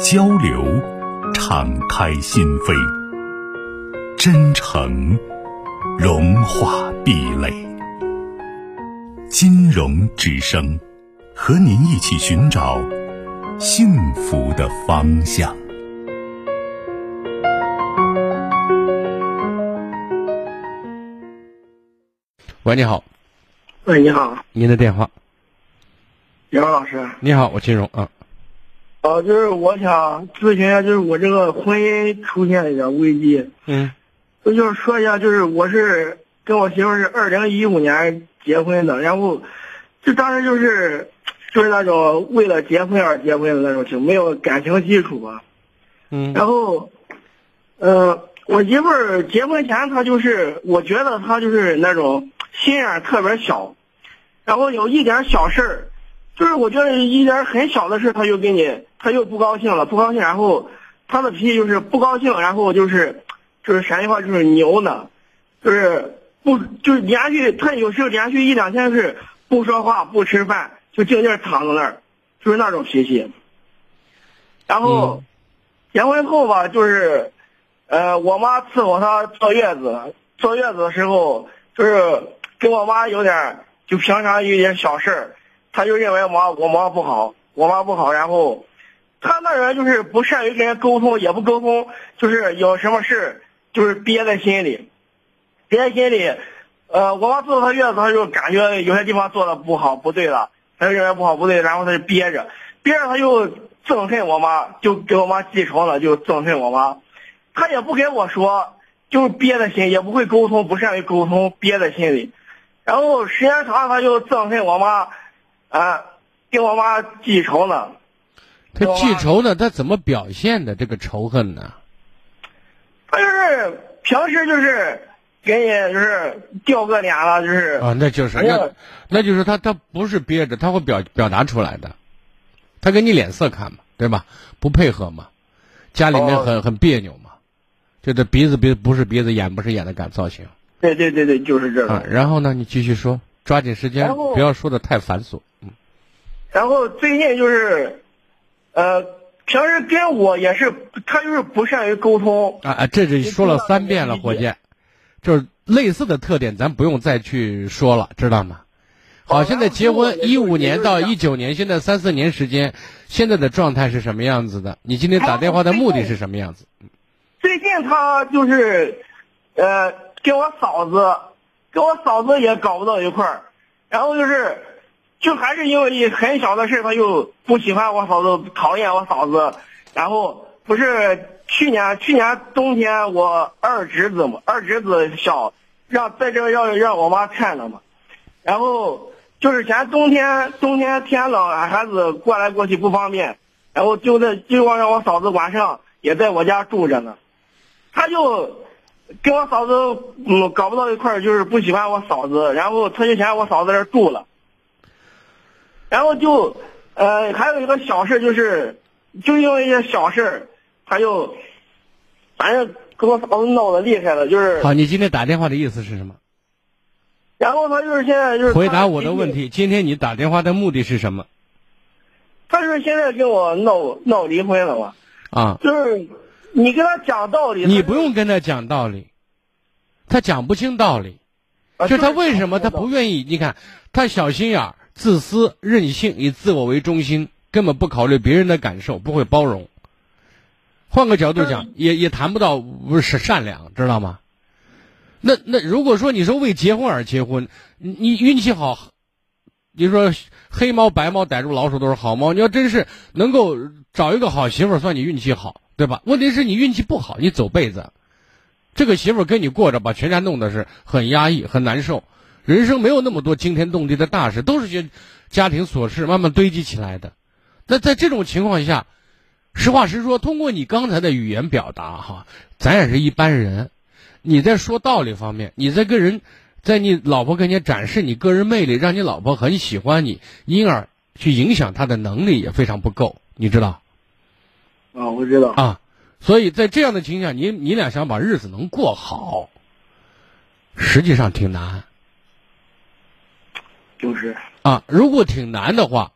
交流，敞开心扉；真诚，融化壁垒。金融之声，和您一起寻找幸福的方向。喂，你好。喂，你好。您的电话。杨老师。你好，我金融啊。哦，就是我想咨询一下，就是我这个婚姻出现一点危机。嗯，就就是说一下，就是我是跟我媳妇是二零一五年结婚的，然后就当时就是就是那种为了结婚而结婚的那种情，没有感情基础吧。嗯，然后，呃，我媳妇儿结婚前她就是，我觉得她就是那种心眼特别小，然后有一点小事儿。就是我觉得一点很小的事，他就给你，他又不高兴了，不高兴，然后他的脾气就是不高兴，然后就是就是陕西话就是牛呢，就是不就是连续，他有时候连续一两天是不说话不吃饭，就静静躺在那儿，就是那种脾气。然后结婚后吧，就是呃，我妈伺候他坐月子，坐月子的时候，就是跟我妈有点就平常有点小事儿。他就认为我我妈不好，我妈不好，然后他那人就是不善于跟人沟通，也不沟通，就是有什么事就是憋在心里，憋在心里。呃，我妈坐他月子，他就感觉有些地方做的不好不对了，他就认为不好不对，然后他就憋着，憋着他就憎恨我妈，就给我妈记仇了，就憎恨我妈。他也不跟我说，就憋在心，也不会沟通，不善于沟通，憋在心里。然后时间长了，他就憎恨我妈。啊，跟我妈记仇呢。他记仇呢？他怎么表现的这个仇恨呢？他就是平时就是给你就是掉个脸了，就是啊，那就是那那就是他他不是憋着，他会表表达出来的，他给你脸色看嘛，对吧？不配合嘛，家里面很很别扭嘛，就这鼻子鼻不是鼻子，眼不是眼的感造型。对对对对，就是这个。然后呢，你继续说，抓紧时间，不要说的太繁琐。然后最近就是，呃，平时跟我也是，他就是不善于沟通。啊啊，这是说了三遍了，火箭，就是类似的特点，咱不用再去说了，知道吗？好，现在结婚一五年到一九年，现在三四年时间，现在的状态是什么样子的？你今天打电话的目的是什么样子？最近他就是，呃，跟我嫂子，跟我嫂子也搞不到一块儿，然后就是。就还是因为很小的事，他就不喜欢我嫂子，讨厌我嫂子。然后不是去年去年冬天，我二侄子嘛，二侄子小，让在这要让我妈看了嘛。然后就是前冬天冬天天冷，俺孩子过来过去不方便。然后就在就让让我嫂子晚上也在我家住着呢。他就跟我嫂子嗯搞不到一块儿，就是不喜欢我嫂子。然后他就嫌我嫂子这住了。然后就，呃，还有一个小事，就是，就因为一些小事，他就，反正跟我嫂子闹得厉害了，就是。好，你今天打电话的意思是什么？然后他就是现在就是。回答我的问题，今天你打电话的目的是什么？他是现在跟我闹闹离婚了嘛？啊。就是你跟他讲道理。你不用跟他讲道理，他讲不清道理，就他为什么他不愿意？你看他小心眼儿。自私、任性，以自我为中心，根本不考虑别人的感受，不会包容。换个角度讲，也也谈不到不是善良，知道吗？那那如果说你说为结婚而结婚，你你运气好，你说黑猫白猫逮住老鼠都是好猫，你要真是能够找一个好媳妇，算你运气好，对吧？问题是你运气不好，你走辈子，这个媳妇跟你过着，把全家弄得是很压抑、很难受。人生没有那么多惊天动地的大事，都是些家庭琐事慢慢堆积起来的。那在这种情况下，实话实说，通过你刚才的语言表达，哈，咱也是一般人。你在说道理方面，你在跟人，在你老婆跟前展示你个人魅力，让你老婆很喜欢你，因而去影响她的能力也非常不够，你知道？啊，我知道。啊，所以在这样的情况下，你你俩想把日子能过好，实际上挺难。就是啊，如果挺难的话，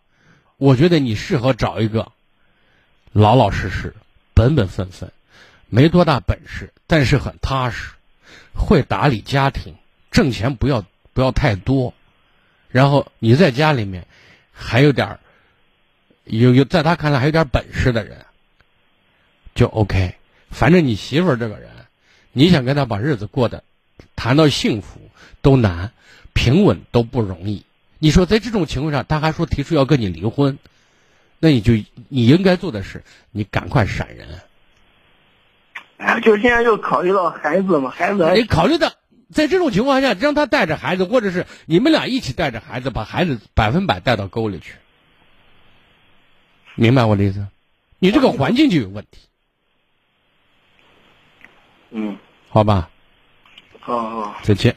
我觉得你适合找一个老老实实、本本分分、没多大本事，但是很踏实。会打理家庭，挣钱不要不要太多，然后你在家里面还有点有有在他看来还有点本事的人，就 OK。反正你媳妇儿这个人，你想跟他把日子过得谈到幸福都难，平稳都不容易。你说在这种情况下，他还说提出要跟你离婚，那你就你应该做的是，你赶快闪人。哎，就现在就考虑到孩子嘛，孩子。你考虑到在这种情况下，让他带着孩子，或者是你们俩一起带着孩子，把孩子百分百带到沟里去，明白我的意思？你这个环境就有问题。嗯，好吧。好好，再见。